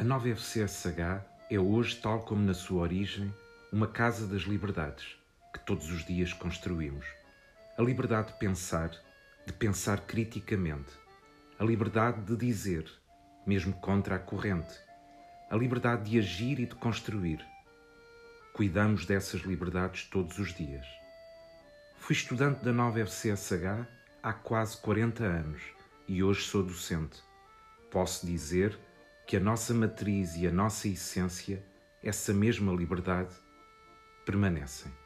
A nova FCSH é hoje, tal como na sua origem, uma casa das liberdades que todos os dias construímos. A liberdade de pensar, de pensar criticamente. A liberdade de dizer, mesmo contra a corrente. A liberdade de agir e de construir. Cuidamos dessas liberdades todos os dias. Fui estudante da nova FCSH há quase 40 anos e hoje sou docente. Posso dizer que a nossa matriz e a nossa essência, essa mesma liberdade, permanecem.